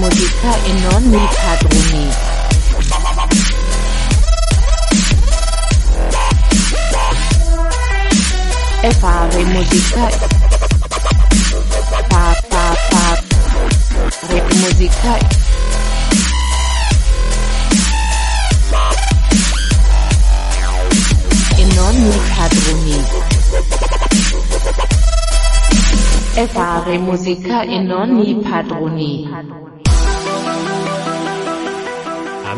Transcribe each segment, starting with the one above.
musica e non i padroni. E fare musica. Pa pa pa. Re musica. E non i padroni. E fare musica e non i padroni.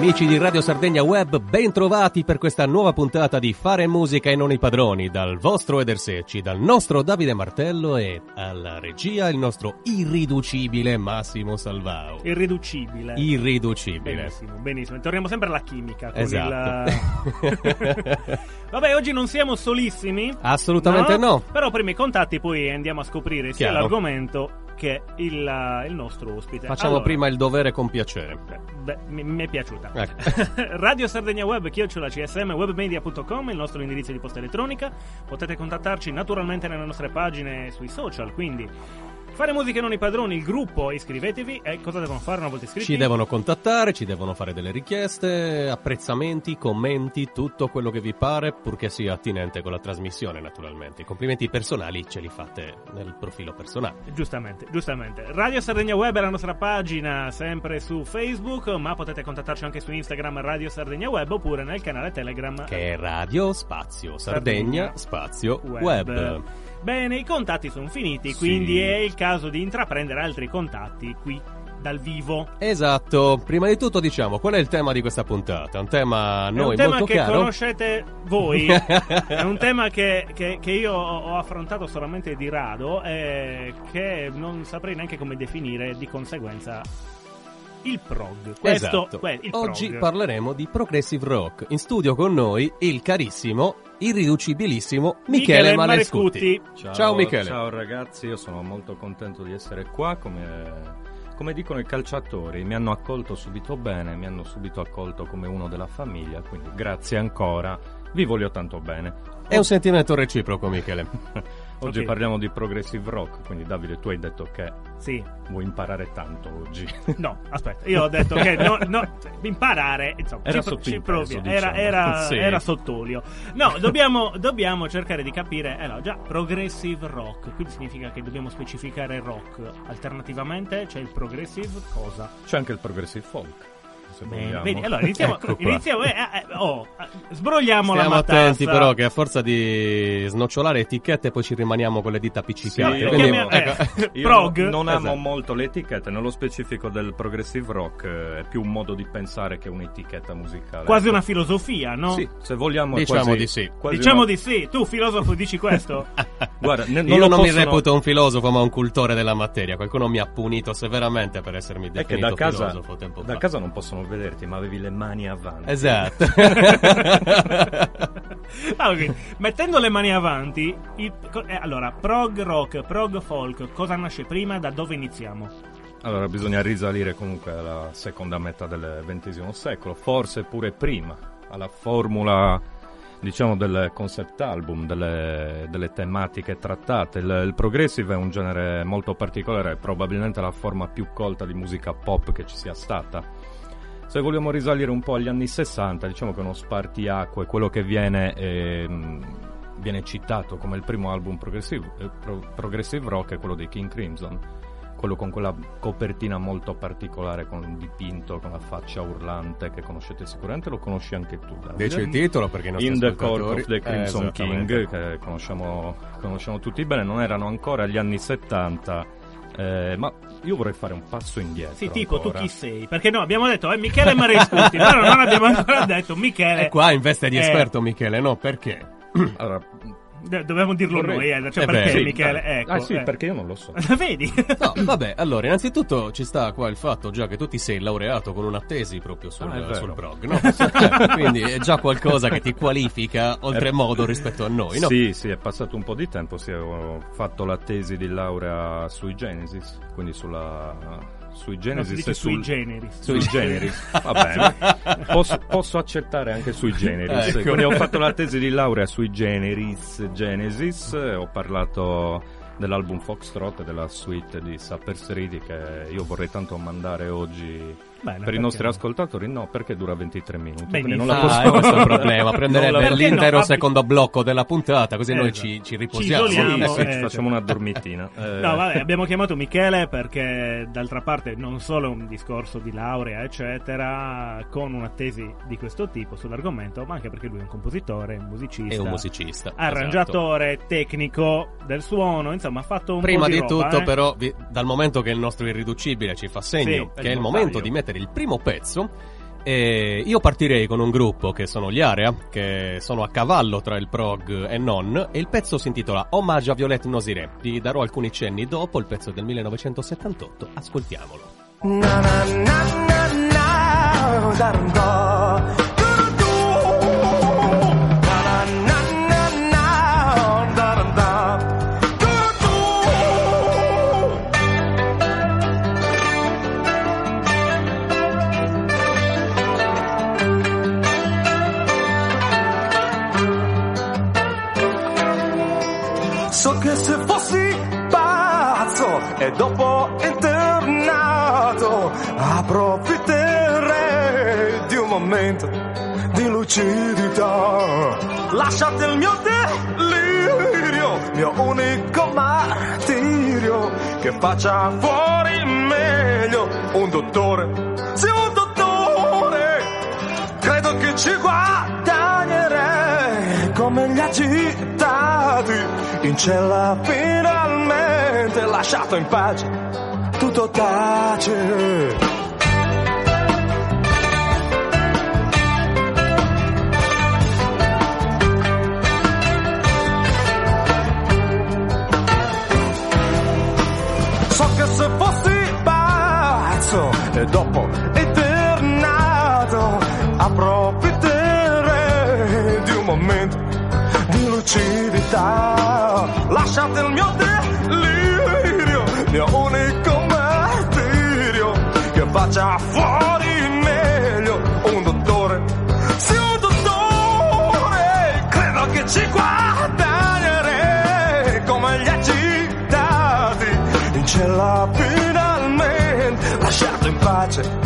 Amici di Radio Sardegna Web, ben trovati per questa nuova puntata di Fare musica e non i padroni, dal vostro Eder Secci, dal nostro Davide Martello e alla regia il nostro irriducibile Massimo Salvao. Irriducibile. Irriducibile. Benissimo, benissimo. Torniamo sempre alla chimica. Con Esatto. il- Vabbè, oggi non siamo solissimi. Assolutamente no. Però prima i contatti, poi andiamo a scoprire sia Chiaro. l'argomento che il, uh, il nostro ospite. Facciamo Allora, prima il dovere con piacere. beh, beh, mi, mi è piaciuta. Ecco. Radio Sardegna Web, chiocciola CSM, webmedia.com, il nostro indirizzo di posta elettronica. Potete contattarci naturalmente nelle nostre pagine sui social, quindi fare musica non i padroni, il gruppo, iscrivetevi. E cosa devono fare una volta iscritti? Ci devono contattare, ci devono fare delle richieste, apprezzamenti, commenti, tutto quello che vi pare, purché sia attinente con la trasmissione, naturalmente. I complimenti personali ce li fate nel profilo personale. Giustamente, giustamente. Radio Sardegna Web è la nostra pagina, sempre su Facebook, ma potete contattarci anche su Instagram Radio Sardegna Web oppure nel canale Telegram. Che è Radio Spazio Sardegna, Sardegna, Spazio Web. Web. Bene, i contatti sono finiti, Sì. quindi è il caso di intraprendere altri contatti qui dal vivo. Esatto, prima di tutto diciamo qual è il tema di questa puntata? Un tema a è noi un tema molto che caro. conoscete voi, è un tema che, che- che io ho affrontato solamente di rado e che non saprei neanche come definire di conseguenza il prog. Questo, Esatto. que- il Oggi prog. parleremo di progressive rock. In studio con noi il carissimo, irriducibilissimo Michele Michele, Malescuti. Malescuti. Ciao, Michele. Ciao ragazzi, io sono molto contento di essere qua, come, come dicono i calciatori, mi hanno accolto subito bene, mi hanno subito accolto come uno della famiglia, quindi grazie ancora, vi voglio tanto bene. È un sentimento reciproco, Michele. Oggi Ok. parliamo di progressive rock, quindi Davide tu hai detto che Sì, vuoi imparare tanto oggi. no, aspetta, io ho detto che no, no, imparare, insomma, Era ci, ci provi, era, diciamo. era, Sì. era sott'olio. No, dobbiamo, dobbiamo cercare di capire, eh no, già, progressive rock, quindi significa che dobbiamo specificare rock. Alternativamente c'è il progressive cosa? C'è anche il progressive folk, se Bene, vogliamo. vedi, allora iniziamo, Ecco iniziamo eh, eh, oh, eh, sbrogliamo Stiamo la matassa. attenti però che a forza di snocciolare etichette poi ci rimaniamo con le dita appiccicate. Sì, Quindi, chiami- eh, ecco. Io prog? non, non amo Esatto. molto le etichette, nello specifico del progressive rock eh, è più un modo di pensare che un'etichetta musicale. Quasi una filosofia, no? Sì, se vogliamo Diciamo quasi- di sì. quasi Diciamo una- di sì, tu filosofo dici questo? Guarda, ne- Io lo non mi possono- reputo un filosofo, ma un cultore della materia. Qualcuno mi ha punito severamente per essermi È che definito da casa, filosofo tempo da fa. casa non possono vederti, ma avevi le mani avanti. Esatto. Ah, ok. Mettendo le mani avanti, il- eh, allora, prog rock, prog folk, cosa nasce prima? Da dove iniziamo? Allora bisogna risalire comunque alla seconda metà del XX secolo, forse pure prima, alla formula diciamo del concept album, delle, delle tematiche trattate. Il, il progressive è un genere molto particolare, è probabilmente la forma più colta di musica pop che ci sia stata. Se vogliamo risalire un po' agli anni 60, diciamo che uno spartiacque, quello che viene, ehm, viene citato come il primo album progressive, eh, pro- progressive rock è quello dei King Crimson quello con quella copertina molto particolare con un dipinto con la faccia urlante che conoscete sicuramente lo conosci anche tu Davide. Dice il titolo perché nostri In the Court of the Crimson Eh. King che conosciamo, conosciamo tutti bene non erano ancora gli anni 70 eh, ma io vorrei fare un passo indietro Sì, tipo, ancora. tu chi sei? Perché no, abbiamo detto, eh, Michele Marescuti, però non abbiamo ancora detto Michele. E qua in veste di Eh, esperto Michele, no? Perché? allora, Dobbiamo dirlo vorrei- noi, eh, cioè Eh perché beh, sì, Michele? ah, Ecco, ah sì eh. perché io non lo so Vedi? No, vabbè, allora, innanzitutto ci sta qua il fatto già che tu ti sei laureato con una tesi proprio sul, Ah, sul prog, no? Eh, Quindi è già qualcosa che ti qualifica oltremodo rispetto a noi, no? Sì, sì, è passato un po' di tempo, sì, ho fatto la tesi di laurea sui Genesis, quindi sulla sui No, dice e sui generis. sui generis va bene. Posso, posso accettare anche sui generis Ecco. quindi ho fatto la tesi di laurea sui generis genesis ho parlato dell'album Foxtrot e della suite di Suppers Reedy che io vorrei tanto mandare oggi Bene, per i nostri no? ascoltatori. No, perché dura 23 minuti. Benissimo. quindi non la Ah, posso e questo è il problema, prenderebbe Perché l'intero no? secondo blocco della puntata, così noi Esatto. ci, ci Ci riposiamo. isoliamo, Sì, sì, eh, ci facciamo una dormitina. Eh, No, vabbè, abbiamo chiamato Michele perché d'altra parte non solo un discorso di laurea, eccetera, con una tesi di questo tipo sull'argomento, ma anche perché lui è un compositore, un musicista, È un musicista. esatto. arrangiatore, tecnico del suono, insomma, ha fatto un Prima po' di, di roba, tutto, eh. però, vi- dal momento che il nostro irriducibile ci fa segno Sì, che è il il momento di mettere il primo pezzo, eh, io partirei con un gruppo che sono gli Area, che sono a cavallo tra il prog e non, e il pezzo si intitola Omaggio a Violette Nosire. Vi darò alcuni cenni dopo, il pezzo del 1978, ascoltiamolo. Na na na dopo internato approfitterei di un momento di lucidità. Lasciate il mio delirio, mio unico martirio, che faccia fuori meglio un dottore, sì un dottore. Credo che ci guadagnerei come gli agitati in cella finalmente lasciato in pace tutto tace So che se fossi pazzo e dopo eternato approfitterei di un momento di lucidità. Lasciate il mio delirio, faccia fuori meglio un dottore. Sì, un dottore, credo che ci guadagnerei come gli agitati in cella finalmente lasciato in pace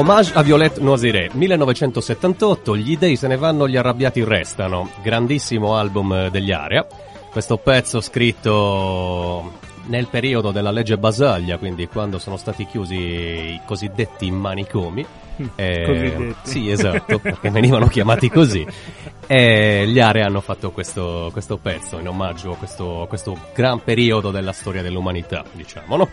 Hommage a Violette Noisire, 1978, gli dei se ne vanno, gli arrabbiati restano. Grandissimo album eh, degli Area. Questo pezzo scritto nel periodo della legge Basaglia, quindi quando sono stati chiusi i cosiddetti manicomi. Eh, Cosiddetti. Sì, esatto, perché venivano chiamati così. E gli Area hanno fatto questo, questo pezzo in omaggio a questo, questo gran periodo della storia dell'umanità, diciamo, no?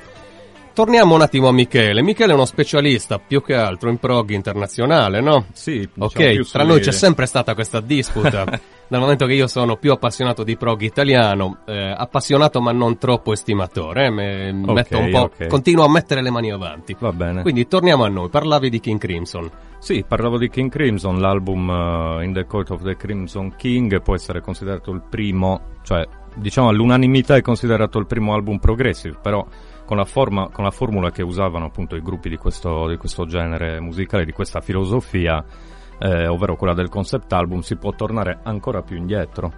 Torniamo un attimo a Michele. Michele è uno specialista più che altro in prog internazionale, no? Sì, diciamo Ok, tra noi c'è sempre stata questa disputa. dal momento che io sono più appassionato di prog italiano, eh, appassionato ma non troppo estimatore, eh, me- metto un po', ok. continuo a mettere le mani avanti. Va bene. Quindi torniamo a noi, parlavi di King Crimson. Sì, parlavo di King Crimson, l'album eh, In the Court of the Crimson King può essere considerato il primo, cioè diciamo all'unanimità è considerato il primo album progressive, però con la, forma, con la formula che usavano appunto i gruppi di questo, di questo genere musicale, di questa filosofia, eh, ovvero quella del concept album, si può tornare ancora più indietro.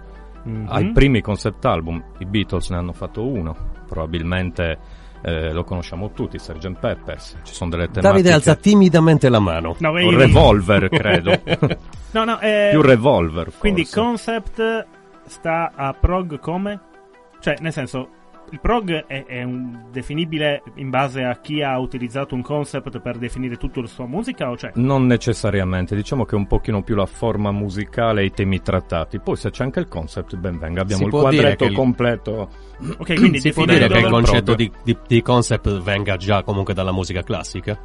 Mhm. Ai primi concept album i Beatles ne hanno fatto uno, probabilmente eh, lo conosciamo tutti, Sgt. Peppers, ci sono delle tematiche... Davide alza timidamente la mano. No, Un revolver, credo. No, no, eh, Più revolver, forse. Quindi Concept sta a prog come? Cioè, nel senso, il prog è, è un- definibile in base a chi ha utilizzato un concept per definire tutta la sua musica o c'è? Non necessariamente, diciamo che è un pochino più la forma musicale e i temi trattati. Poi se c'è anche il concept, ben venga, abbiamo Si il quadretto il- completo. Ok, quindi Si può dire che il concetto di, di- di concept venga già comunque dalla musica classica?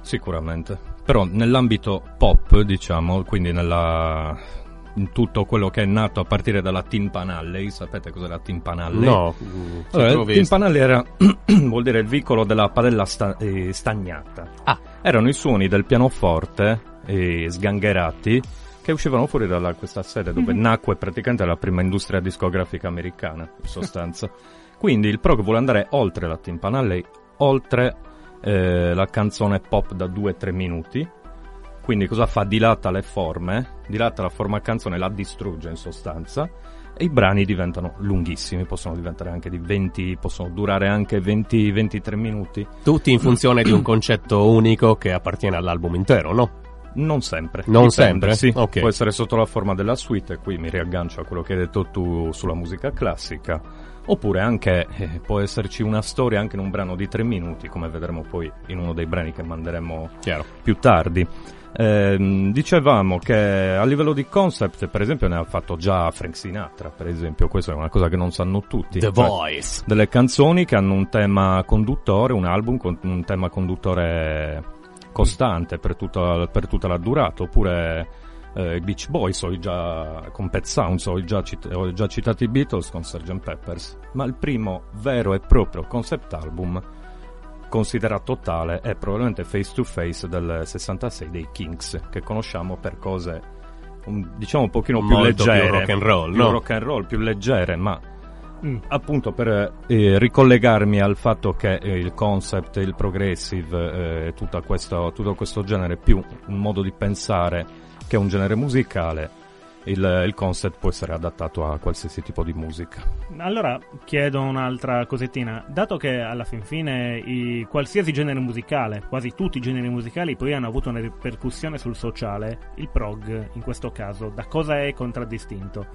Sicuramente. Però nell'ambito pop, diciamo, quindi nella in tutto quello che è nato a partire dalla Timpan Alley, sapete cos'è la Timpan Alley? No. mm, Allora, sì, l'ho il visto. Timpan Alley era vuol dire il vicolo della padella sta- eh, stagnata. Ah. Erano i suoni del pianoforte eh, sgangherati che uscivano fuori da questa sede dove nacque praticamente la prima industria discografica americana, in sostanza. Quindi il prog vuole andare oltre la Timpan Alley, oltre eh, la canzone pop da 2-3 minuti. Quindi cosa fa? Dilata le forme, dilata la forma canzone, la distrugge in sostanza e i brani diventano lunghissimi, possono diventare anche di 20, possono durare anche 20-23 minuti. Tutti in funzione di un concetto unico che appartiene all'album intero, no? Non sempre. Non dipende, sempre? Sì, Ok. può essere sotto la forma della suite, e qui mi riaggancio a quello che hai detto tu sulla musica classica. Oppure anche eh, può esserci una storia anche in un brano di tre minuti, come vedremo poi in uno dei brani che manderemo Chiaro. più tardi. Ehm, dicevamo che a livello di concept, per esempio, ne ha fatto già Frank Sinatra, per esempio, questa è una cosa che non sanno tutti. The Cioè, Voice. delle canzoni che hanno un tema conduttore, un album con un tema conduttore costante per tutta, per tutta la durata, oppure eh, Beach Boys, ho già, con Pet Sounds, ho già, cit- ho già citato i Beatles con Sgt. Peppers, ma il primo vero e proprio concept album considerato tale è probabilmente Face to Face del 66 dei Kings, che conosciamo per cose un- diciamo un pochino più Molto più leggere, rock and roll, più no? rock and roll, più leggere, ma Mm. appunto per eh, ricollegarmi al fatto che eh, il concept, il progressive, eh, tutta questo, tutto questo genere è più un modo di pensare che un genere musicale, il, il concept può essere adattato a qualsiasi tipo di musica. Allora chiedo un'altra cosettina. Dato che alla fin fine i- qualsiasi genere musicale, quasi tutti i generi musicali, poi hanno avuto una ripercussione sul sociale, il prog in questo caso, da cosa è contraddistinto?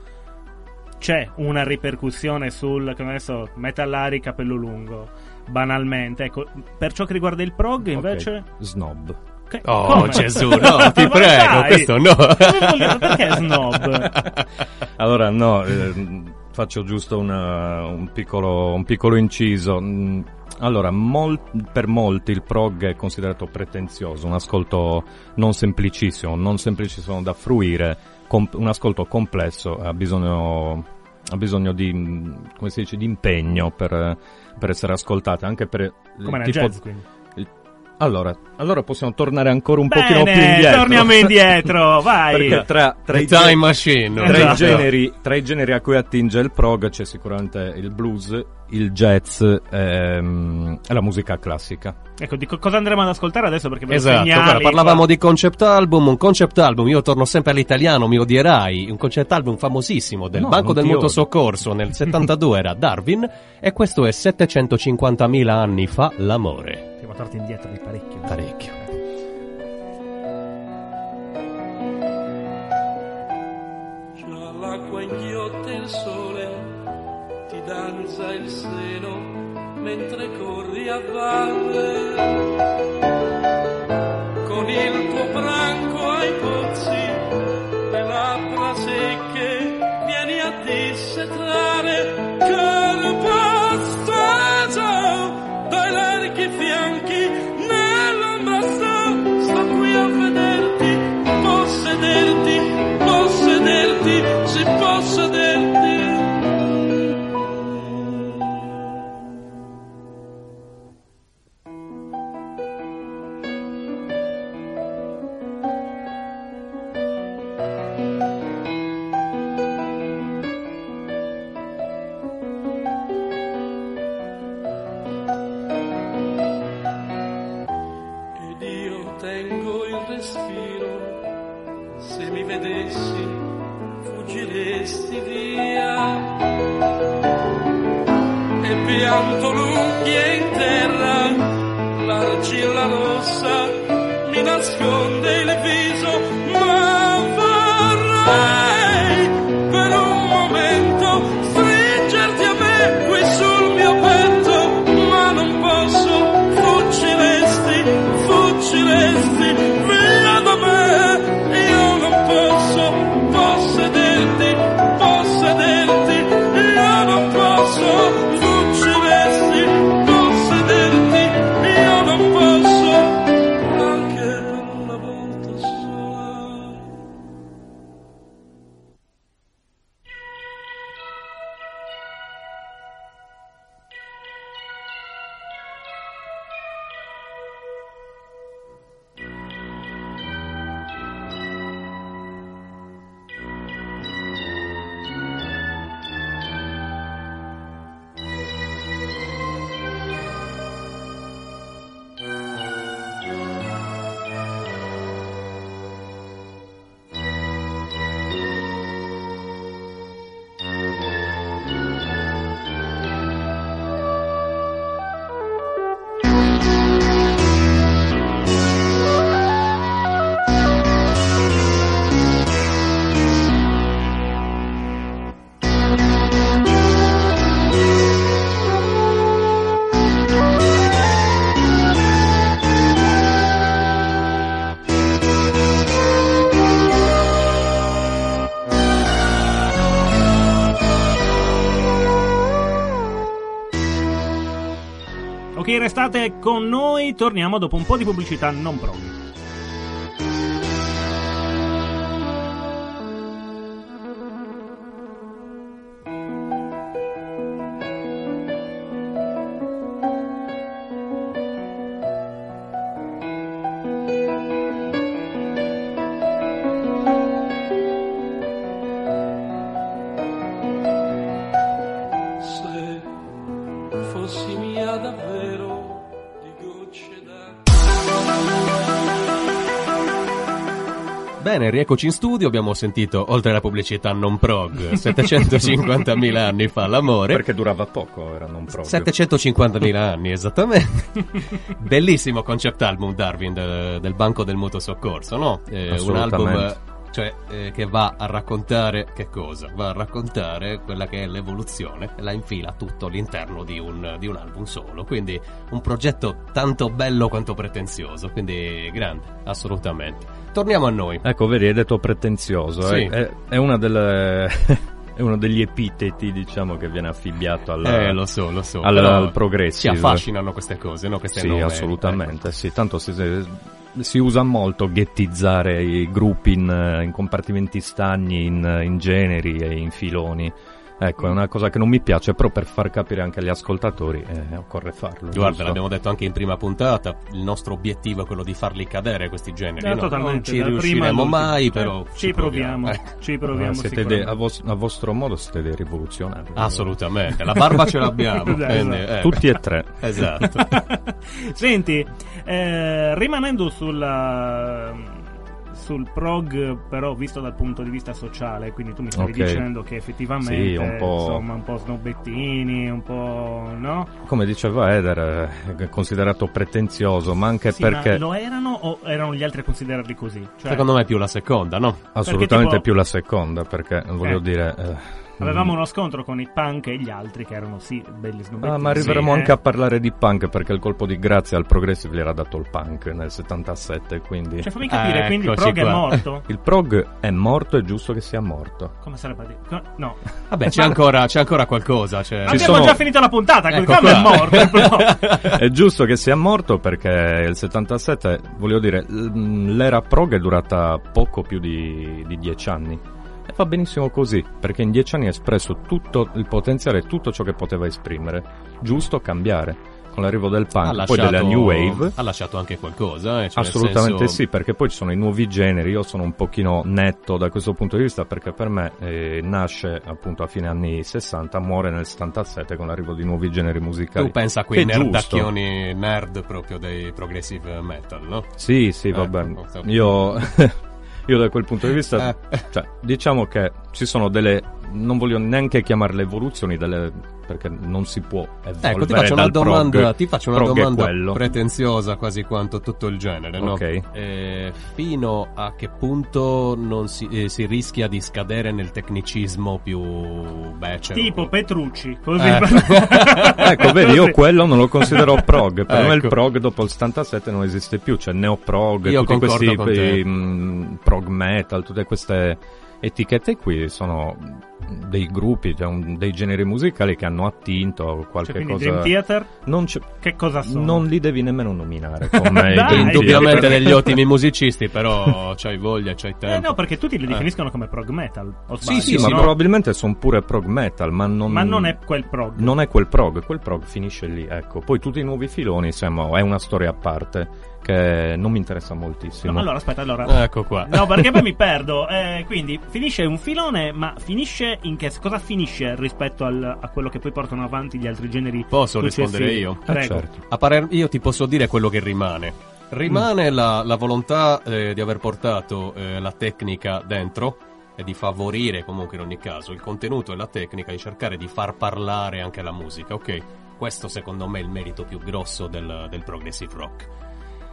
C'è una ripercussione sul, come adesso, metallari, capello lungo, banalmente. Ecco, per ciò che riguarda il prog, invece... Ok, Snob. Che- Oh come? Gesù, no, ti prego, questo no. Voglio- perché snob? Allora, no, eh, faccio giusto una- un, piccolo, un piccolo inciso. Mm, Allora, mol- per molti il prog è considerato pretenzioso, un ascolto non semplicissimo, non semplicissimo da fruire, com- un ascolto complesso, ha bisogno, ha bisogno di, come si dice, di impegno per, per essere ascoltato, anche per... Come nel tipo- jazz, quindi. Allora, allora possiamo tornare ancora un pochino più Bene, indietro. torniamo indietro, vai! Perché tra, tra i Time gen- Machine. tra, i Esatto. generi, tra i generi a cui attinge il prog c'è sicuramente il blues, il jazz ehm, e la musica classica. Ecco, di co- cosa andremo ad ascoltare adesso? Perché Esatto, segnali guarda, parlavamo qua. di concept album, un concept album, io torno sempre all'italiano, mi odierai, un concept album famosissimo del No, Banco del Mutuo. Soccorso nel 72 era Darwin e questo è 750.000 anni fa l'amore. Torti indietro di parecchio. Parecchio. Già l'acqua inghiotte il sole, ti danza il seno mentre corri a valle. Con il tuo branco ai pozzi, le labbra secche, vieni a dissetrare corpo people. Restate con noi, torniamo dopo un po' di pubblicità non prog. Bene, rieccoci in studio, abbiamo sentito, oltre alla pubblicità non prog, 750.000 anni fa l'amore. Perché durava poco, era non proprio. 750.000 anni, esattamente. Bellissimo concept album Darwin de- del Banco del Mutuo Soccorso, no? Eh, un album cioè, eh, che va a raccontare che cosa? Va a raccontare quella che è l'evoluzione e la infila tutto all'interno di un, di un album solo. Quindi un progetto tanto bello quanto pretenzioso. Quindi grande, assolutamente. Torniamo a noi. Ecco, vedi, hai detto pretenzioso. Sì. eh, È, è una delle... è uno degli epiteti, diciamo, che viene affibbiato al, Eh, lo so, lo so. al, però al progressive. Ci affascinano queste cose, no? Queste Sì, nome, assolutamente, sì. Tanto si, si usa molto ghettizzare i gruppi in, in compartimenti stagni, in, in generi e in filoni. Ecco, è una cosa che non mi piace, però per far capire anche agli ascoltatori eh, occorre farlo. Guarda, giusto? l'abbiamo detto anche in prima puntata, il nostro obiettivo è quello di farli cadere questi generi. Eh, no? totalmente, non ci riusciremo mai, Cioè, però ci proviamo, Eh, ci proviamo Ah, siete dei- a, vos- a vostro modo siete dei rivoluzionari. assolutamente, la barba ce l'abbiamo. Esatto. quindi, eh, Tutti e tre. Esatto. Senti, eh, rimanendo sulla sul prog però visto dal punto di vista sociale quindi tu mi stavi Ok. dicendo che effettivamente Sì, un po'. insomma un po' snobbettini un po' no? Come diceva Eder, eh, è considerato pretenzioso, ma anche Sì, ma perché lo erano o erano gli altri a considerarli così? Cioè, Secondo me è più la seconda, no? assolutamente tipo- più la seconda, perché voglio Eh. dire... eh, avevamo uno scontro con i punk e gli altri che erano sì belli snobbettini Ah, ma arriveremo sì, anche eh. a parlare di punk perché il colpo di grazia al progressive gli era dato il punk nel 77, quindi cioè fammi capire quindi il Eccoci prog è qua. morto? il prog è morto, è giusto che sia morto. come sarebbe a dire? No Vabbè, c'è Ma- ancora, c'è ancora qualcosa. C'è... abbiamo sono- già finito la puntata Ecco quando è morto è giusto che sia morto perché il 77, voglio dire, l'era prog è durata poco più di, di dieci anni. Va benissimo così, perché in dieci anni ha espresso tutto il potenziale, tutto ciò che poteva esprimere. Giusto cambiare. Con l'arrivo del punk, poi della new wave. ha lasciato anche qualcosa. eh, cioè Assolutamente senso- sì, perché poi ci sono i nuovi generi, io sono un pochino netto da questo punto di vista perché per me eh, nasce appunto a fine anni 60, muore nel 77 con l'arrivo di nuovi generi musicali. Tu pensa a quei nerdacchioni nerd proprio dei progressive metal, no? Sì, sì, Ecco, vabbè. Io, io da quel punto di vista, Eh. cioè, diciamo che ci sono delle, non voglio neanche chiamarle evoluzioni, delle, perché non si può evolvere Ecco, ti faccio una domanda, prog. ti faccio una domanda pretenziosa quasi quanto tutto il genere, no? Ok. Eh, fino a che punto non si, eh, si rischia di scadere nel tecnicismo più becero? tipo Petrucci così Eh. ecco, vedi, io quello non lo considero prog. Per me il Ecco. prog dopo il 77 non esiste più. C'è neoprog, Io tutti questi eh, mh, prog metal, tutte queste etichette qui sono dei gruppi, cioè un- dei generi musicali che hanno attinto Cioè, qualche quindi cosa. Dream Theater Non, c'è- che cosa sono? non li devi nemmeno nominare come Dai, Indubbiamente degli ottimi musicisti, però c'hai voglia, c'hai tempo. Eh no, perché tutti li Eh. definiscono come prog metal. O Sì, sì, ma no. probabilmente sono pure prog metal, ma non, Ma non è quel prog. non è quel prog, quel prog finisce lì, ecco. Poi tutti i nuovi filoni, insomma, è una storia a parte che non mi interessa moltissimo. No, allora, aspetta, allora. Ecco qua. No, perché poi mi perdo. Eh, quindi finisce un filone, ma finisce in che cosa finisce rispetto al- a quello che poi portano avanti gli altri generi? Posso successivi? rispondere io? Eh, Prego. certo. A parer io ti posso dire quello che rimane. Rimane la, la volontà eh, di aver portato eh, la tecnica dentro e di favorire comunque in ogni caso il contenuto e la tecnica, di cercare di far parlare anche la musica, ok? Questo secondo me è il merito più grosso del, del progressive rock.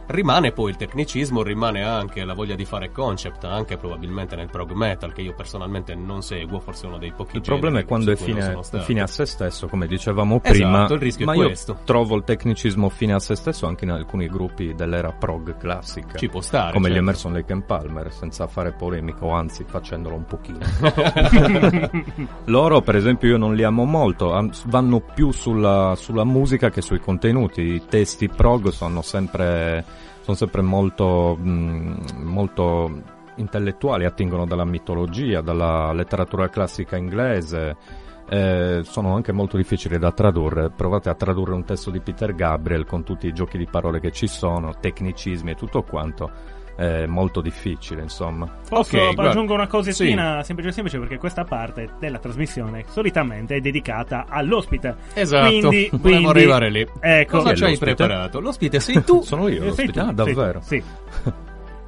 Rimane poi il tecnicismo, rimane anche la voglia di fare concept, anche probabilmente nel prog metal, che io personalmente non seguo, forse uno dei pochi Il problema è quando è fine, fine a se stesso, come dicevamo Esatto, prima. il rischio è ma io questo. trovo il tecnicismo fine a se stesso anche in alcuni gruppi dell'era prog classica. Ci può stare, Come gli certo. Emerson Lake and Palmer, senza fare polemico, anzi facendolo un pochino. Loro, per esempio, io non li amo molto, vanno più sulla, sulla musica che sui contenuti. I testi prog sono sempre, sono sempre molto, mh, molto intellettuali, attingono dalla mitologia, dalla letteratura classica inglese. eh, sono anche molto difficili da tradurre. Provate a tradurre un testo di Peter Gabriel con tutti i giochi di parole che ci sono, tecnicismi e tutto quanto. È molto difficile, insomma. Posso Ok, guarda- aggiungere una cosettina semplice semplice perché questa parte della trasmissione solitamente è dedicata all'ospite. Esatto, Quindi, volevo quindi- arrivare lì. Ecco. Cosa ci hai preparato? L'ospite sei tu. Sono io Eh, sei l'ospite. tu, Ah, davvero? Sì.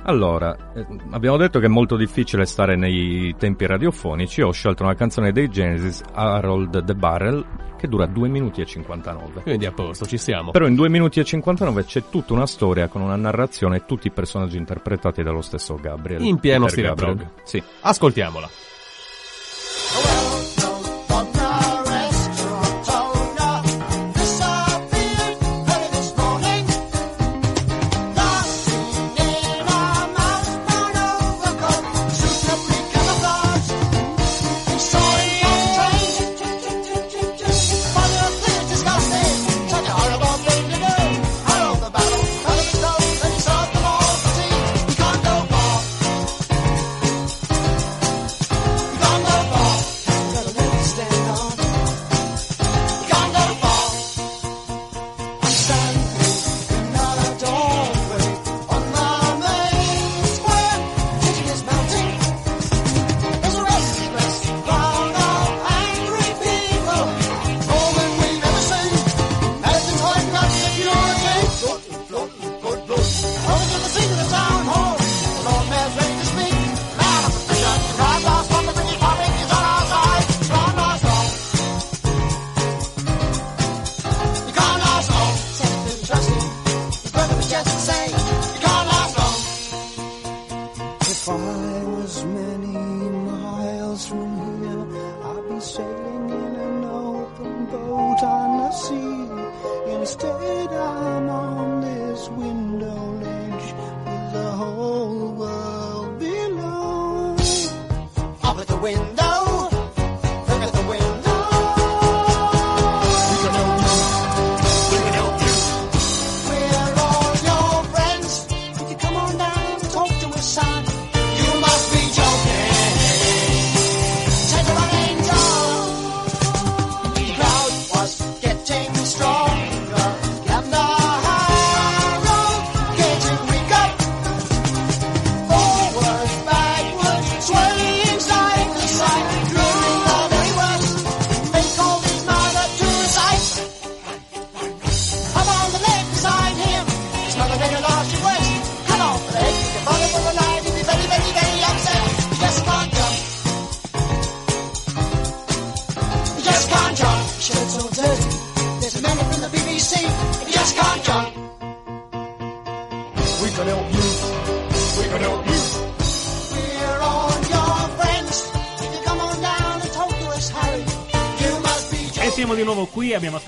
Allora, eh, abbiamo detto che è molto difficile stare nei tempi radiofonici. Ho scelto una canzone dei Genesis, Harold the Barrel, che dura 2 minuti e 59. Quindi a posto, ci siamo. Però in 2 minuti e 59 c'è tutta una storia con una narrazione e tutti i personaggi interpretati dallo stesso Gabriel. In pieno stile. Sì. Ascoltiamola.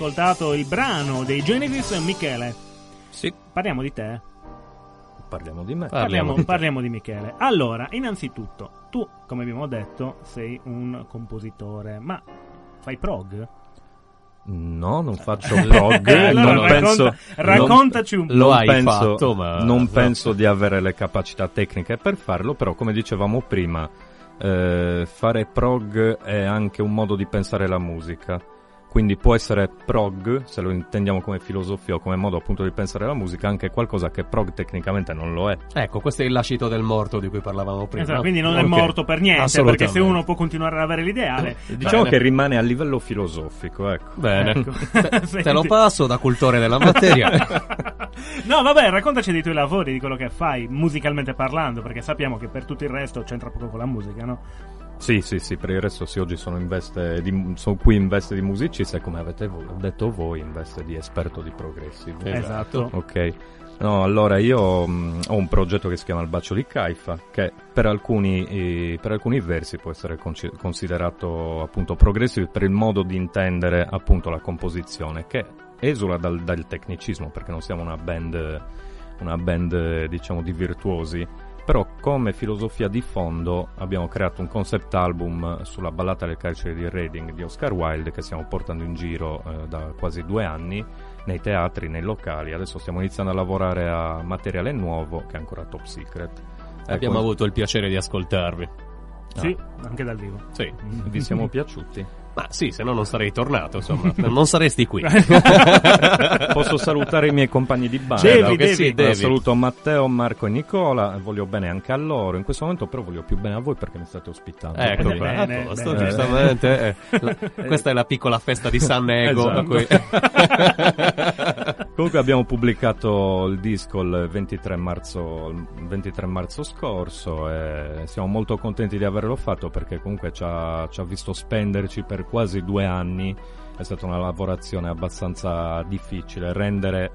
Ascoltato il brano dei Genesis Michele. Sì, Parliamo di te? parliamo di me. Parliamo Parliamo, di te. parliamo di Michele. Allora, innanzitutto, tu, come abbiamo detto, sei un compositore, ma fai prog? No, non faccio prog. Allora, non racconta- penso, raccontaci un po'. Lo non hai penso, fatto, ma- non no. penso di avere le capacità tecniche per farlo, però come dicevamo prima, eh, fare prog è anche un modo di pensare la musica. Quindi può essere prog, se lo intendiamo come filosofia o come modo appunto di pensare la musica, anche qualcosa che prog tecnicamente non lo è. Ecco, questo è il lascito del morto di cui parlavamo prima. Esatto, quindi non è Ok. morto per niente, perché se uno può continuare ad avere l'ideale... Diciamo Bene. che rimane a livello filosofico, ecco. Bene, Ecco. te, te lo passo da cultore della materia. no, vabbè, raccontaci dei tuoi lavori, di quello che fai, musicalmente parlando, perché sappiamo che per tutto il resto c'entra poco con la musica, no? Sì, sì, sì, per il resto sì, oggi sono, in veste di, sono qui in veste di musicista e come avete detto voi in veste di esperto di progressive. Esatto. Ok. No, allora io mh, ho un progetto che si chiama Il bacio di Caifa, che per alcuni, eh, per alcuni versi può essere conci- considerato appunto progressive per il modo di intendere appunto la composizione, che esula dal, dal tecnicismo, perché non siamo una band, una band diciamo di virtuosi, però come filosofia di fondo abbiamo creato un concept album sulla ballata del carcere di Reading di Oscar Wilde che stiamo portando in giro eh, da quasi due anni nei teatri, nei locali. Adesso stiamo iniziando a lavorare a materiale nuovo che è ancora top secret. Abbiamo Ecco, avuto il piacere di ascoltarvi. Sì, anche dal vivo. Sì. vi siamo piaciuti? Ma sì, se no non sarei tornato, insomma. non saresti qui. Posso salutare i miei compagni di banda? Devi, devi. sì, devi. Saluto Matteo, Marco e Nicola, voglio bene anche a loro. In questo momento però voglio più bene a voi perché mi state ospitando. Ecco, Bene, bene, a posto, bene. giustamente. eh. La- questa è la piccola festa di San Nego. Esatto. a cui- Comunque abbiamo pubblicato il disco il 23 marzo, il 23 marzo scorso e siamo molto contenti di averlo fatto perché comunque ci ha, ci ha visto spenderci per quasi due anni. È stata una lavorazione abbastanza difficile, rendere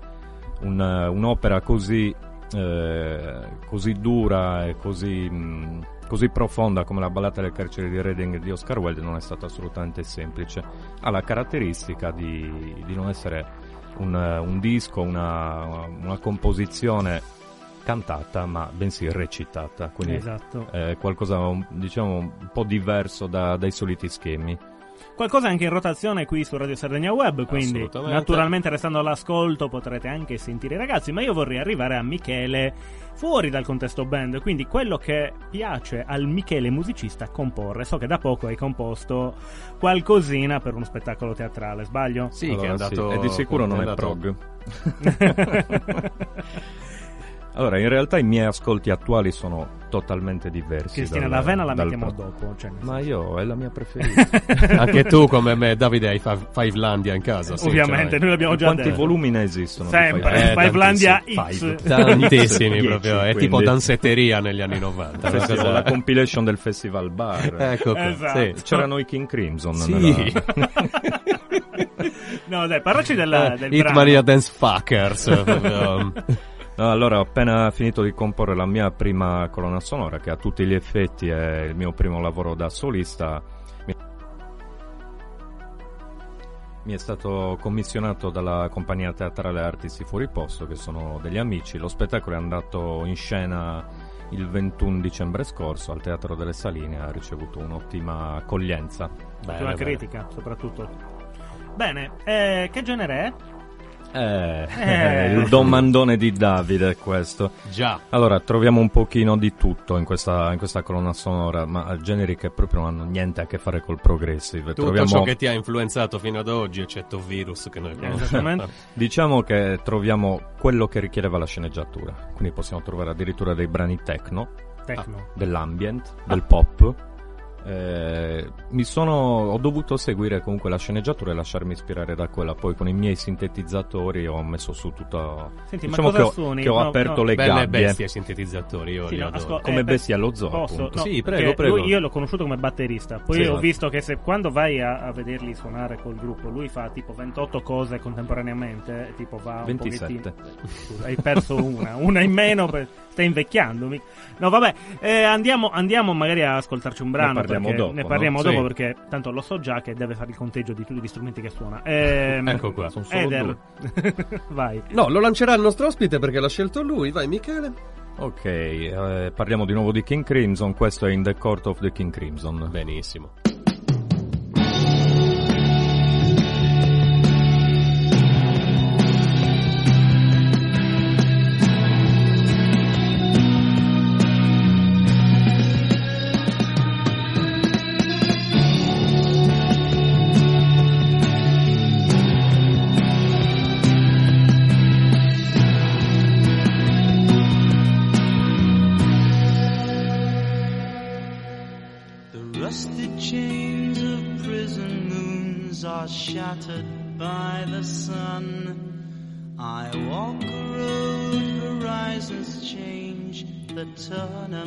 un- un'opera così, eh, così dura e così, mh, così profonda come la ballata del carcere di Reading di Oscar Wilde non è stata assolutamente semplice. Ha la caratteristica di, di non essere un, un disco, una, una composizione cantata, ma bensì recitata. Quindi Esatto. è qualcosa diciamo un po' diverso da- dai soliti schemi. Qualcosa anche in rotazione qui su Radio Sardegna Web, quindi naturalmente restando all'ascolto potrete anche sentire i ragazzi, ma io vorrei arrivare a Michele fuori dal contesto band, quindi quello che piace al Michele musicista comporre. So che da poco hai composto qualcosina per uno spettacolo teatrale, sbaglio? Sì, che è Allora, andato... sì, e di sicuro non è andato- prog. Allora, in realtà i miei ascolti attuali sono totalmente diversi. Cristina dal- D'Avena la dal mettiamo pro- dopo. cioè, Ma io è la mia preferita. Anche tu, come me, Davide, hai Five, Fivelandia in casa. sì, Ovviamente, noi l'abbiamo già Quanti detto. volumi ne esistono? Sempre, Five- Eh, Fivelandia tantissimi. X. Tantissimi Dieci, proprio, è tipo danzetteria negli anni 90. Sì, sì, la compilation del Festival Bar. Ecco qua, Esatto. sì. C'erano i King Crimson. Sì. nella- No, dai, parlaci della, Eh, del Hitmania brano. Dance Fuckers. proprio. Allora ho appena finito di comporre la mia prima colonna sonora, che a tutti gli effetti è il mio primo lavoro da solista. Mi- è stato commissionato dalla compagnia teatrale Artisti Fuori Posto, che sono degli amici. Lo spettacolo è andato in scena il 21 dicembre scorso al Teatro delle Saline, ha ricevuto un'ottima accoglienza. Una Bene, bene. critica, soprattutto. Bene, eh, che genere è? Eh, Eh. il domandone di Davide è questo. Già. Allora, troviamo un pochino di tutto in questa, in questa colonna sonora, ma generi che proprio non hanno niente a che fare col progressive. Tutto troviamo, ciò che ti ha influenzato fino ad oggi, eccetto virus che noi conosciamo. Esattamente. Diciamo che troviamo quello che richiedeva la sceneggiatura. Quindi possiamo trovare addirittura dei brani techno, Tecno. dell'ambient, del pop. Eh, mi sono, ho dovuto seguire comunque la sceneggiatura e lasciarmi ispirare da quella. Poi con i miei sintetizzatori ho messo su tutto. Senti, diciamo ma che cosa ho, suoni? che ho No, aperto no. le Belle gabbie. bestie sintetizzatori, io Sì, li no, adoro. ascol- Come eh, bestia allo zoo, Posso? appunto. No, Sì, prego, prego. lui- io l'ho conosciuto come batterista. Poi Sì. ho visto che se quando vai a, a vederli suonare col gruppo, lui fa tipo 28 cose contemporaneamente. Tipo va un 27. pochettino. Scusa, hai perso una, una in meno. per- Stai invecchiando. mi- No, vabbè, eh, andiamo, andiamo magari a ascoltarci un brano. Parliamo perché- dopo, Ne no? parliamo Sì. dopo perché tanto lo so già che deve fare il conteggio di tutti gli strumenti che suona. Ehm, Ecco qua. Sono solo Eder, vai. No, lo lancerà il nostro ospite perché l'ha scelto lui. Vai, Michele. Ok, eh, parliamo di nuovo di King Crimson, questo è In the Court of the King Crimson. Benissimo.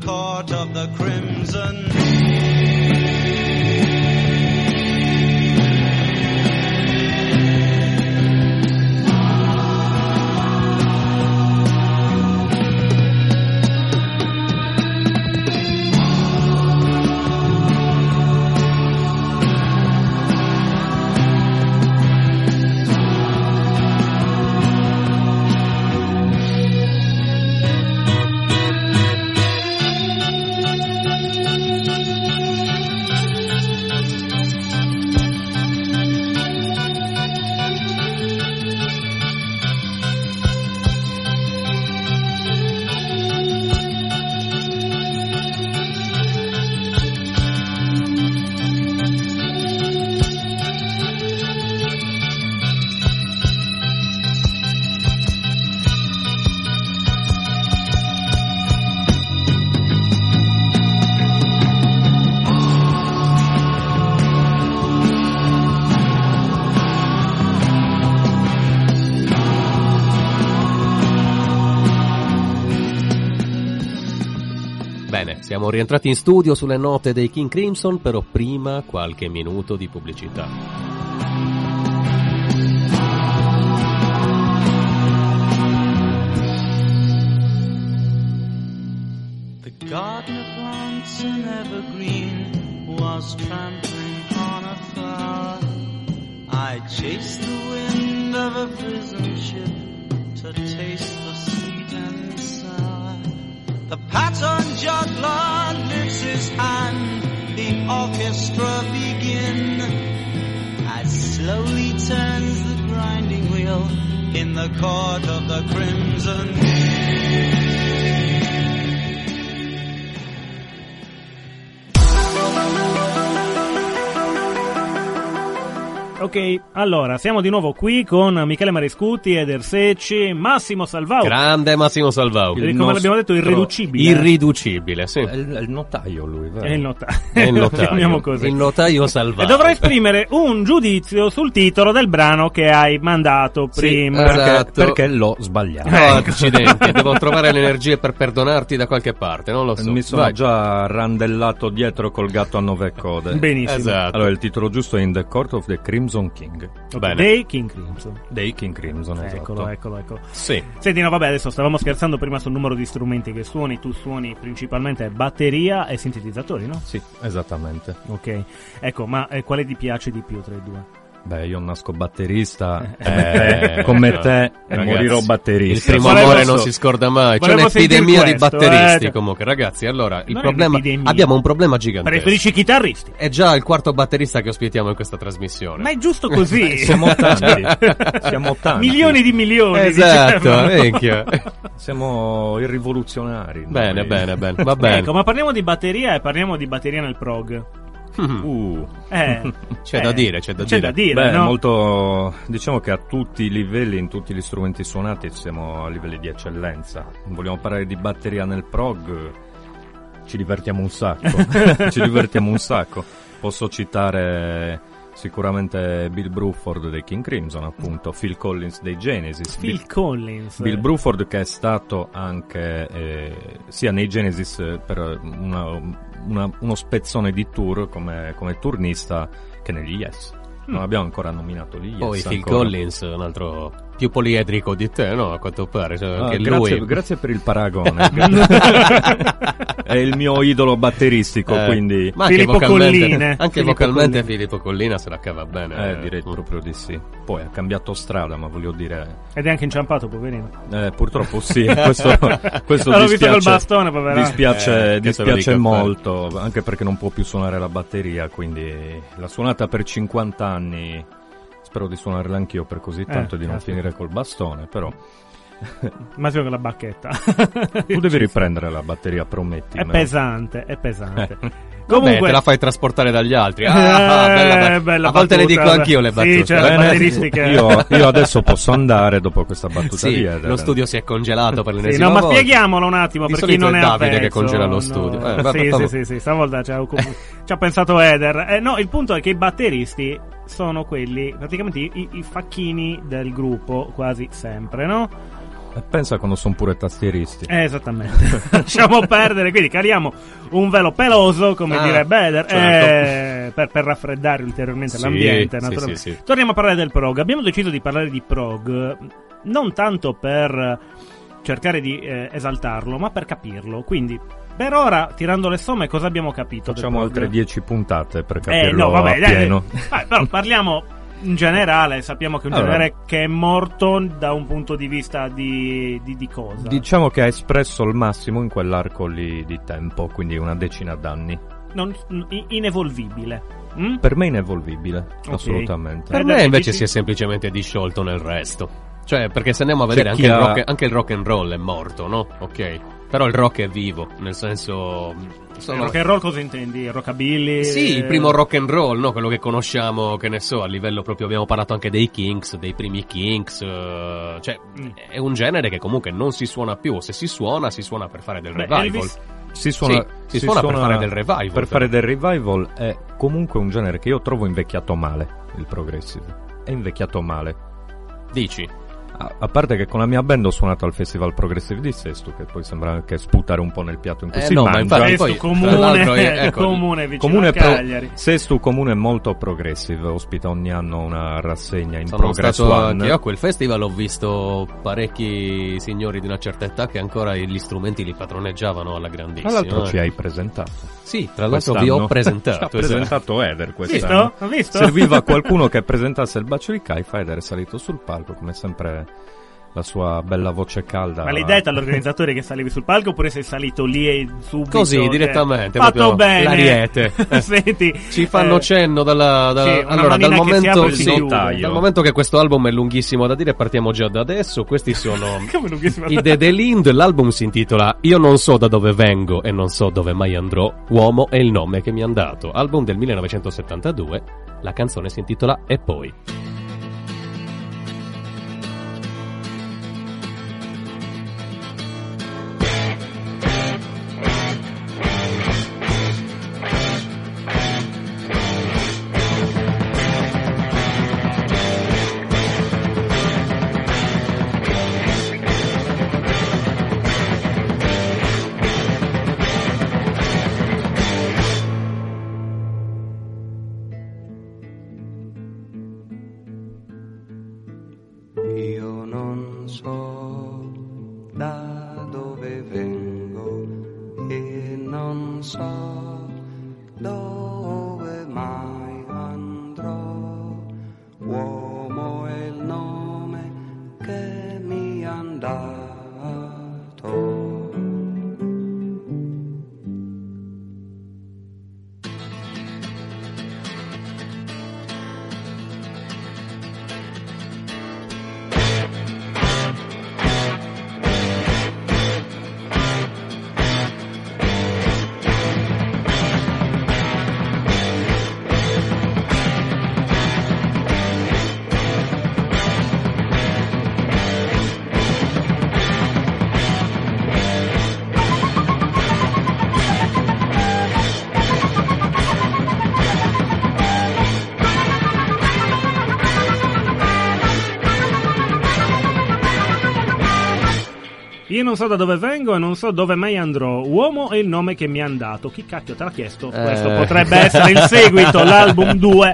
Court of the crimson. Rientrati in studio sulle note dei King Crimson, però prima qualche minuto di pubblicità. Gardener plants an evergreen was trampling on a flower. I chased the wind of a prison ship to taste the sweet and sour. The pattern juggler his the orchestra begin. As slowly turns the grinding wheel in the court of the crimson. Ok, allora, siamo di nuovo qui con Michele Mariscuti, Eder Secci, Massimo Salvao. Grande Massimo Salvau. Come l'abbiamo detto, irriducibile. Irriducibile, sì. È il, è il notaio lui, vero? È il notaio. È il Lo chiamiamo notaio. così. Il notaio Salvau. E dovrei esprimere un giudizio sul titolo del brano che hai mandato Sì, prima. esatto. Perché, perché l'ho sbagliato. No, accidenti, devo trovare le energie per perdonarti da qualche parte, non lo so. Mi sono Vai. già randellato dietro col gatto a nove code. Benissimo. Esatto. Allora, il titolo giusto è In the Court of the Crimson King. Ok, Bene. Dei King Crimson. Dei King Crimson, esatto. Eccolo, eccolo, eccolo. Sì. Senti, no, vabbè, adesso stavamo scherzando prima sul numero di strumenti che suoni. Tu suoni principalmente batteria e sintetizzatori, no? Sì, esattamente. Ok. Ecco, ma eh, quale ti piace di più tra i due? Beh, io nasco batterista, Eh, eh, come te ragazzi, morirò Il batterista. primo Volevo- amore non si scorda mai. C'è volevo un'epidemia di questo, batteristi. eh. Comunque, ragazzi, allora il Non problema. Abbiamo un problema gigantesco. Preferisci i chitarristi? È già il quarto batterista che ospitiamo in questa trasmissione. Ma è giusto così. Siamo tanti. Siamo tanti. Milioni di milioni. Esatto, dicevano. vecchio. Siamo i rivoluzionari. bene, noi. bene, bene. Va bene. Ecco, ma parliamo di batteria e parliamo di batteria nel prog. Uh, Eh, C'è eh, da dire, c'è da c'è dire. da dire, beh, no? molto. Diciamo che a tutti i livelli, in tutti gli strumenti suonati, siamo a livelli di eccellenza. Vogliamo parlare di batteria nel prog? Ci divertiamo un sacco. Ci divertiamo un sacco. Posso citare sicuramente Bill Bruford dei King Crimson, appunto, Phil Collins dei Genesis. Phil Collins. Bill Bruford che è stato anche eh, sia nei Genesis per una- una- uno spezzone di tour come, come turnista che negli Yes. Non abbiamo ancora nominato. Poi Yes Phil ancora. Collins, un altro più poliedrico di te, no? A quanto pare. Cioè, Ah, grazie, lui. grazie per il paragone. è il mio idolo batteristico, Eh, quindi ma anche Filippo vocalmente, Colline. anche Filippo vocalmente Collina. Filippo Collina se la cava bene. eh, direi proprio di sì. Poi ha cambiato strada, ma voglio dire, Ed è anche inciampato, poverino. eh, purtroppo sì. Questo, questo L'ho visto col dispiace, bastone, poverano. dispiace, Eh, dispiace molto, anche perché non può più suonare la batteria. Quindi l'ha suonata per 50 anni. Spero di suonarla anch'io per così tanto Eh, di non caspita. finire col bastone. Però Massimo con la bacchetta. tu devi riprendere la batteria, prometti. È pesante, è pesante. Vabbè, Comunque, te la fai trasportare dagli altri. Ah, Eh, bella, bella a volte le dico anch'io le sì, battute. cioè, le Bene, batteristiche. io, io adesso posso andare dopo questa battuta Sì, di Eder. lo studio si è congelato per Sì, l'ennesima no, ma spieghiamolo un attimo Di per chi non è è Davide che congela lo no. studio. Eh, sì, vabbè, sì, vabbè. sì, sì, stavolta ci ha, ci ha pensato Eder. Eh, no, il punto è che i batteristi sono quelli, praticamente i, i facchini del gruppo, quasi sempre, no? E pensa quando sono pure tastieristi. Eh, esattamente. Lasciamo perdere, quindi caliamo un velo peloso, come Ah, direbbe Eder, certo. eh, per, per raffreddare ulteriormente Sì, l'ambiente. naturalmente. sì, sì. Torniamo a parlare del prog. Abbiamo deciso di parlare di prog non tanto per cercare di eh, esaltarlo, ma per capirlo. Quindi, per ora, tirando le somme, cosa abbiamo capito? Facciamo altre 10 puntate per Eh, capirlo no, vabbè, dai, dai, però parliamo in generale. Sappiamo che è un Allora. genere che è morto da un punto di vista di, di, di cosa? Diciamo che ha espresso il massimo in quell'arco lì di tempo, quindi una decina d'anni. Non- in- inevolvibile. Mm? Per me inevolvibile, Ok. assolutamente. Per me invece dici- si è semplicemente disciolto nel resto. Cioè, perché se andiamo a vedere anche chi il, ha- rock, anche il rock and roll è morto, no? Ok. Però il rock è vivo, nel senso... sono- Rock and roll cosa intendi? Rockabilly? Sì, il primo rock and roll, no? Quello che conosciamo, che ne so, a livello proprio abbiamo parlato anche dei Kings, dei primi Kings, eh, cioè Mm. è un genere che comunque non si suona più, se si suona si suona per fare del Beh, revival. Elvis- Si suona, Sì, si suona per fare del revival, Per fare del revival è comunque un genere che io trovo invecchiato male, il progressive. È invecchiato male. Dici? A, a parte che con la mia band ho suonato al Festival Progressive di Sesto, che poi sembra anche sputare un po' nel piatto in cui Eh, si no, ma mangia. infatti Sesto poi, comune, l'altro, eh, ecco, comune vicino Comune a pro- Cagliari. Sesto comune molto progressive, ospita ogni anno una rassegna in Sono Progress stato io a quel festival, ho visto parecchi signori di una certa età che ancora gli strumenti li padroneggiavano alla grandissima. Tra l'altro eh. ci hai presentato. Sì, tra l'altro vi ho presentato. Ci ha esatto. presentato Eder quest'anno. Visto? Ho visto? Serviva qualcuno che presentasse il bacio di Caifa ed è salito sul palco, come sempre la sua bella voce calda. Ma l'hai detta all'organizzatore che salivi sul palco oppure sei salito lì e subito? Così, cioè, direttamente, Fatto bene. l'ariete. Senti. Ci fanno eh, cenno dalla, da- sì, allora, dal che momento, e si sì, dal momento che questo album è lunghissimo da dire, partiamo già da adesso. Questi sono i The Lind. L'album si intitola Io non so da dove vengo e non so dove mai andrò. Uomo è il nome che mi han dato. Album del 1972. La canzone si intitola E poi. Io non so da dove vengo e non so dove mai andrò. Uomo è il nome che mi han dato. Chi cacchio te l'ha chiesto? Eh. Questo potrebbe essere il seguito, l'album 2.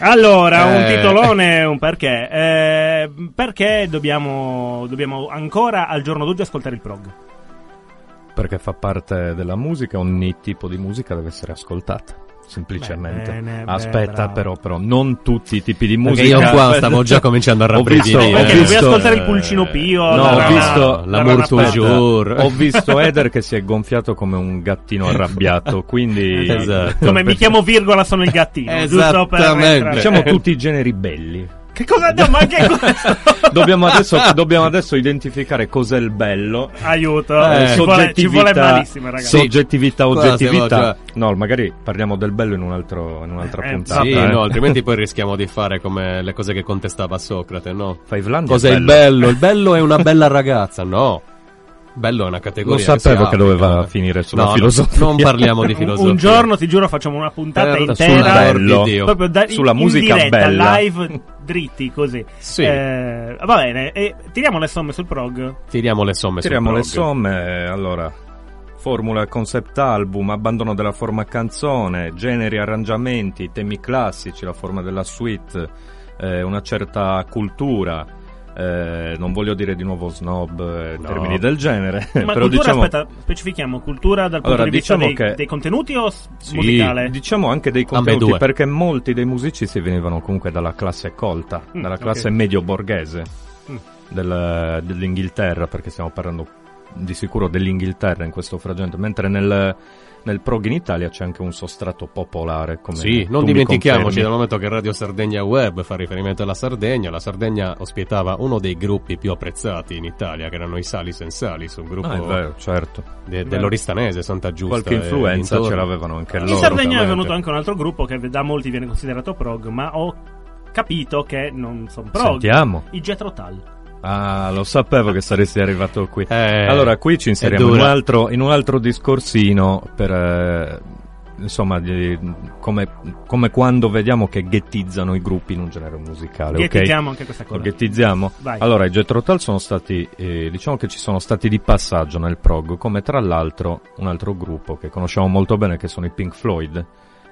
Allora, un Eh. titolone, un perché. Eh, perché dobbiamo, dobbiamo ancora al giorno d'oggi ascoltare il prog? Perché fa parte della musica, ogni tipo di musica deve essere ascoltata. Semplicemente. Bene, beh, Aspetta, bravo. però, però, non tutti i tipi di Perché musica. io qua stavo già cominciando a Ho visto- rabbrividire. ho Perché devi visto- ascoltare il Pulcino Pio, No, la ho visto la l'amour toujours. Ho visto Eder che si è gonfiato come un gattino arrabbiato, quindi Esatto. Come mi chiamo virgola sono il gattino, giusto per diciamo tutti i generi belli. Che cosa no, ma che cosa? Dobbiamo adesso, dobbiamo adesso identificare cos'è il bello. Aiuto, Eh, ci, vuole, ci vuole malissimo, ragazzi. soggettività, oggettività. No, magari parliamo del bello in, un altro, in un'altra Eh, puntata. Sì, eh. no, altrimenti poi rischiamo di fare come le cose che contestava Socrate, no? Fivelandia Cos'è è il bello? Il bello è una bella ragazza, no. Bello è una Lo categoria. sapevo si che applica. doveva finire sulla No, no, filosofia. Non parliamo di Un- filosofia. Un giorno, ti giuro, facciamo una puntata Per- intera sul bello. Proprio da, Sulla in, musica in diretta, bella. live, dritti così. Sì. Eh, va bene, e tiriamo le somme sul prog. Tiriamo le somme sul Tiriamo le prog. somme, allora. Formula concept album, abbandono della forma canzone, generi, arrangiamenti, temi classici, la forma della suite, eh, una certa cultura. Eh, non voglio dire di nuovo snob, eh, No. termini del genere, Ma però cultura, diciamo, aspetta, specifichiamo, cultura dal punto Allora, di vista diciamo dei, che- dei contenuti o sì, musicale? diciamo anche dei contenuti, perché molti dei musicisti venivano comunque dalla classe colta, Mm, dalla classe medio borghese Mm. del- dell'Inghilterra, perché stiamo parlando di sicuro dell'Inghilterra in questo frangente, mentre nel, nel prog in Italia c'è anche un sostrato popolare. Come Sì, non dimentichiamoci dal momento che Radio Sardegna Web fa riferimento alla Sardegna, la Sardegna ospitava uno dei gruppi più apprezzati in Italia, che erano i Sali Sensali, un gruppo Ah, è vero, certo. de- dell'Oristanese, Santa Giusta. Qualche influenza ce l'avevano anche In loro. Sardegna è venuto anche un altro gruppo che da molti viene considerato prog, ma ho capito che non sono prog. Sentiamo. I Jethro Tull. Ah, lo sapevo che saresti arrivato qui. Eh, Allora, qui ci inseriamo in un, altro, in un altro discorsino per, eh, insomma, di- come, come quando vediamo che ghettizzano i gruppi in un genere musicale? Ghettizziamo anche questa cosa. ghettizziamo? Vai. Allora, i Jethro Tull sono stati, eh, diciamo che ci sono stati di passaggio nel prog, come tra l'altro un altro gruppo che conosciamo molto bene che sono i Pink Floyd.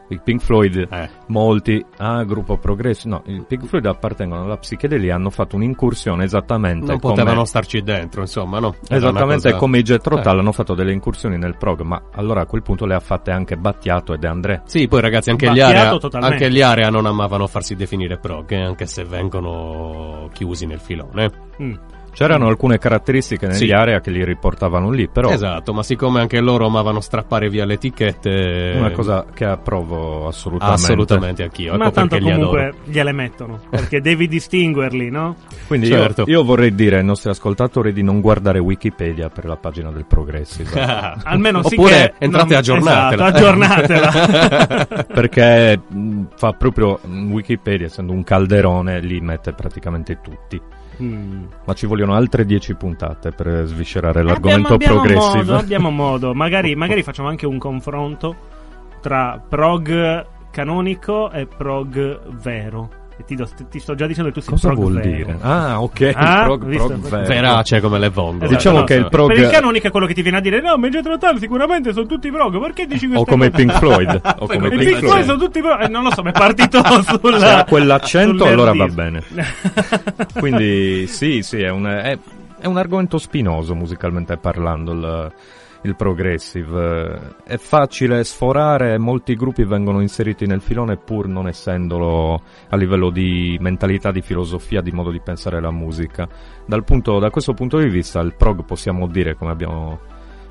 I Pink Floyd Eh, molti ah gruppo progresso no i Pink Floyd appartengono alla psichedelia hanno fatto un'incursione esattamente non come potevano starci dentro, insomma, no? Esattamente cosa- come i Jethro Eh. Tull hanno fatto delle incursioni nel prog ma allora a quel punto le ha fatte anche Battiato ed André Sì, poi ragazzi, anche gli, area, totalmente. anche gli area non amavano farsi definire prog, eh, anche se vengono chiusi nel filone. Mm. C'erano alcune caratteristiche negli Sì. area che li riportavano lì però Esatto, ma siccome anche loro amavano strappare via le etichette... una cosa che approvo assolutamente Assolutamente anch'io, ecco Ma tanto li comunque adoro. gliele mettono, perché devi distinguerli, no? quindi Certo. io, io vorrei dire ai nostri ascoltatori di non guardare Wikipedia per la pagina del Progressive Almeno sì Oppure che entrate non- aggiornatela. Esatto, aggiornatela. perché mh, fa proprio mh, Wikipedia essendo un calderone li mette praticamente tutti Mm. ma ci vogliono altre 10 puntate per sviscerare l'argomento abbiamo, abbiamo progressive Modo, abbiamo modo, magari, magari facciamo anche un confronto tra prog canonico e prog vero. E ti, do- ti sto già dicendo che tu sei cosa prog vuol vero. dire? ah ok Ah, prog, prog vero. Verace come le vongole. Esatto, Diciamo no, che il so. prog- Per il canonico è quello che ti viene a dire No, ma in Tull sicuramente sono tutti prog Perché dici queste o come? Pink Floyd o come Pink Pink Floyd sono tutti prog eh, Non lo so, mi è partito sulla se ha quell'accento allora va bene quindi sì sì è un, è, è un argomento spinoso musicalmente parlando il, il progressive è facile sforare molti gruppi vengono inseriti nel filone pur non essendolo a livello di mentalità di filosofia di modo di pensare la musica dal punto, da questo punto di vista il prog possiamo dire come abbiamo,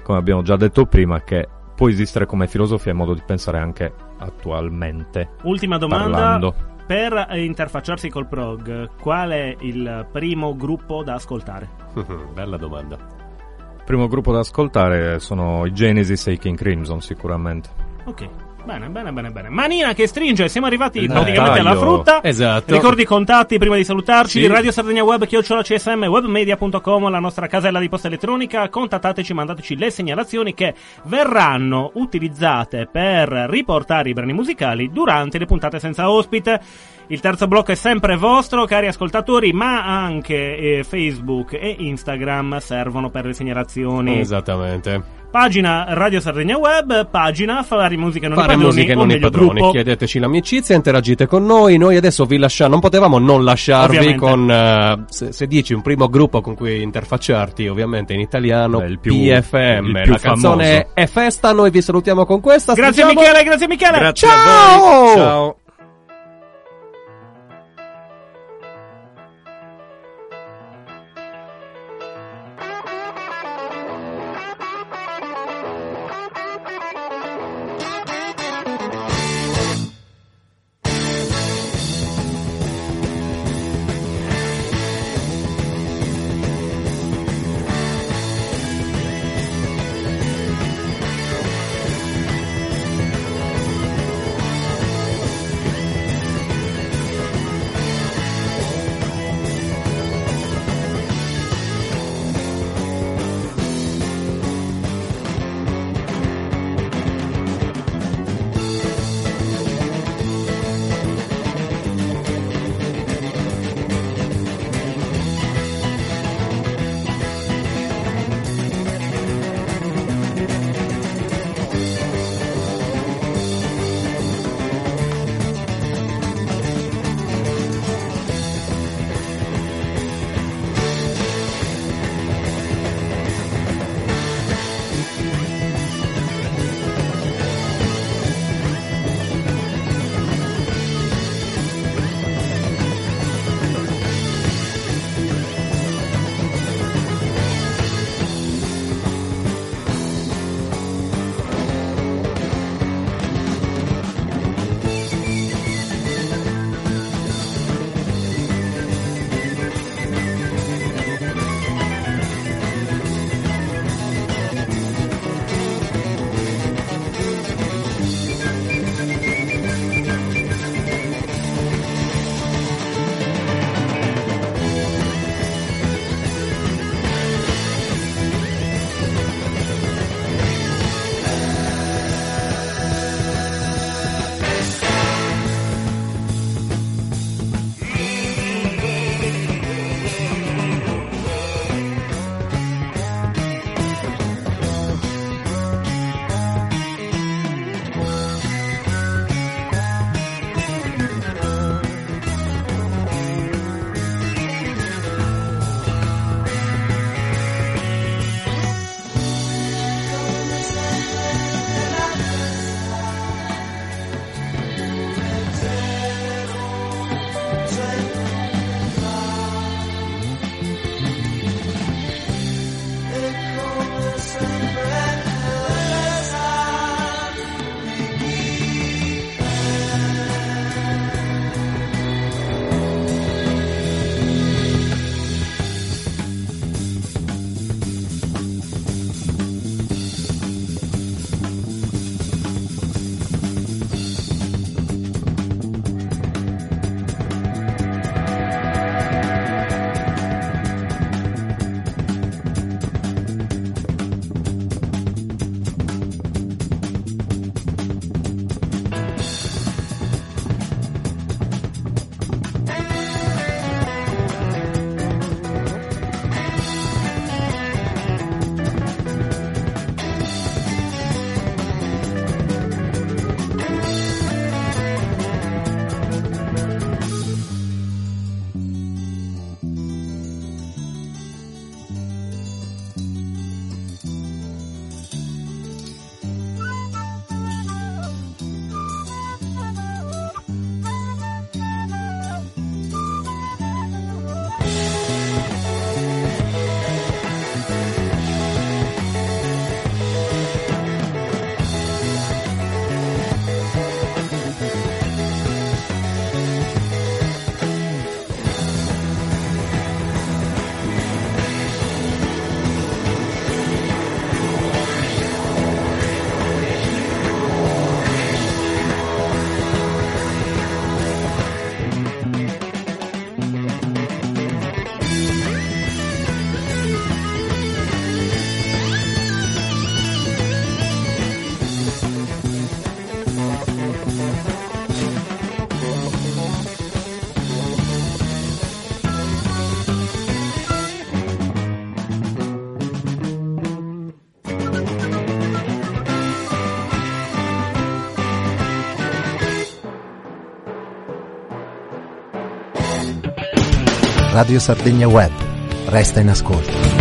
come abbiamo già detto prima che può esistere come filosofia e modo di pensare anche attualmente Ultima domanda parlando Per interfacciarsi col prog Qual è il primo gruppo da ascoltare? Bella domanda. Primo gruppo da ascoltare sono i Genesis e i King Crimson sicuramente. Ok Bene, bene, bene, bene. Manina che stringe, siamo arrivati Il praticamente alla taglio. frutta. Esatto. Ricordi i contatti prima di salutarci, Sì. Radio Sardegna Web, chiocciola CSM, webmedia.com, la nostra casella di posta elettronica, contattateci, mandateci le segnalazioni che verranno utilizzate per riportare i brani musicali durante le puntate senza ospite. Il terzo blocco è sempre vostro, cari ascoltatori, ma anche eh, Facebook e Instagram servono per le segnalazioni. Esattamente. Pagina Radio Sardegna Web, pagina Fare Musica Non i Fare Padroni, musica non i padroni, gruppo. chiedeteci l'amicizia, interagite con noi. Noi adesso vi lasciamo, non potevamo non lasciarvi Ovviamente. con, eh, se, se dici un primo gruppo con cui interfacciarti, ovviamente in italiano, Beh, il più- PFM. il più La canzone famoso. è Festa, noi vi salutiamo con questa. Grazie Stringiamo- Michele, grazie Michele. Grazie Ciao! a voi. Ciao. Radio Sardegna Web. Resta in ascolto.